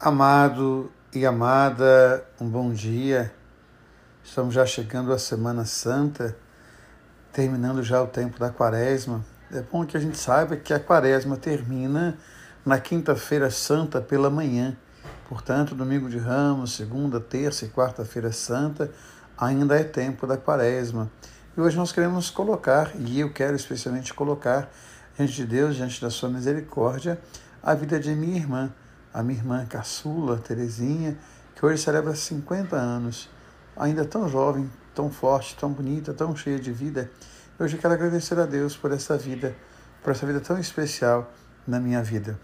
Amado e amada, um bom dia. Estamos já chegando à Semana Santa, terminando já o tempo da Quaresma. É bom que a gente saiba que a Quaresma termina na Quinta-feira Santa pela manhã. Portanto, domingo de Ramos, segunda, terça e quarta-feira Santa ainda é tempo da Quaresma. E hoje nós queremos colocar, e eu quero especialmente colocar diante de Deus, diante da sua misericórdia, a vida de minha irmã a minha irmã caçula, Terezinha, que hoje celebra 50 anos, ainda tão jovem, tão forte, tão bonita, tão cheia de vida. Hoje quero agradecer a Deus por essa vida, por essa vida tão especial na minha vida.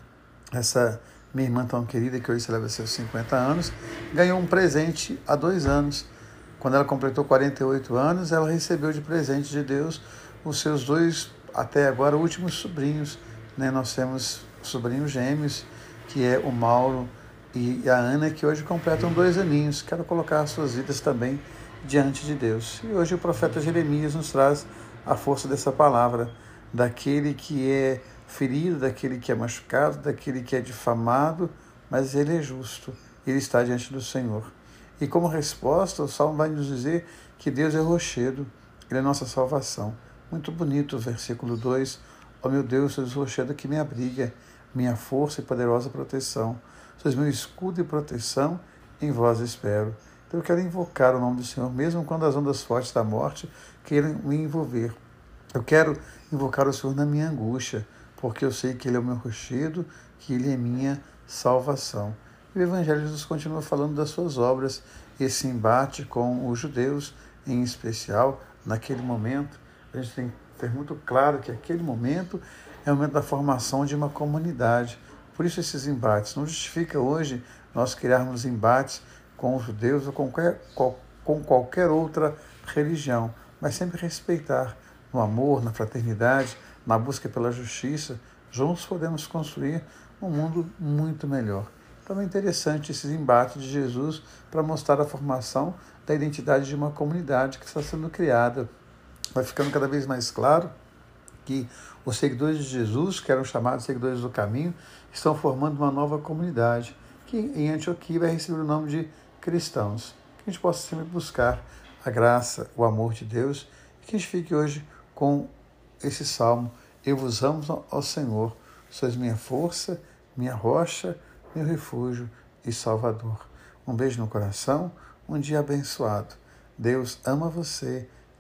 Essa minha irmã tão querida, que hoje celebra seus 50 anos, ganhou um presente há dois anos. Quando ela completou 48 anos, ela recebeu de presente de Deus os seus dois, até agora, últimos sobrinhos. Né? Nós temos sobrinhos gêmeos, que é o Mauro e a Ana, que hoje completam dois aninhos. Quero colocar as suas vidas também diante de Deus. E hoje o profeta Jeremias nos traz a força dessa palavra, daquele que é ferido, daquele que é machucado, daquele que é difamado, mas ele é justo, ele está diante do Senhor. E como resposta, o Salmo vai nos dizer que Deus é rochedo, ele é nossa salvação. Muito bonito o versículo 2. Ó oh, meu Deus, o rochedo que me abriga minha força e poderosa proteção. Sois meu escudo e proteção, em vós espero. Então eu quero invocar o nome do Senhor, mesmo quando as ondas fortes da morte queiram me envolver. Eu quero invocar o Senhor na minha angústia, porque eu sei que Ele é o meu rochedo, que Ele é minha salvação. E o Evangelho Jesus continua falando das suas obras, esse embate com os judeus, em especial, naquele momento. A gente tem ter muito claro que aquele momento é o momento da formação de uma comunidade. Por isso esses embates. Não justifica hoje nós criarmos embates com os judeus ou com qualquer, com qualquer outra religião, mas sempre respeitar no amor, na fraternidade, na busca pela justiça. Juntos podemos construir um mundo muito melhor. Então é interessante esses embates de Jesus para mostrar a formação da identidade de uma comunidade que está sendo criada. Vai ficando cada vez mais claro que os seguidores de Jesus, que eram chamados seguidores do caminho, estão formando uma nova comunidade, que em Antioquia vai receber o nome de cristãos. Que a gente possa sempre buscar a graça, o amor de Deus, e que a gente fique hoje com esse salmo. Eu vos amo ao Senhor, sois minha força, minha rocha, meu refúgio e salvador. Um beijo no coração, um dia abençoado. Deus ama você,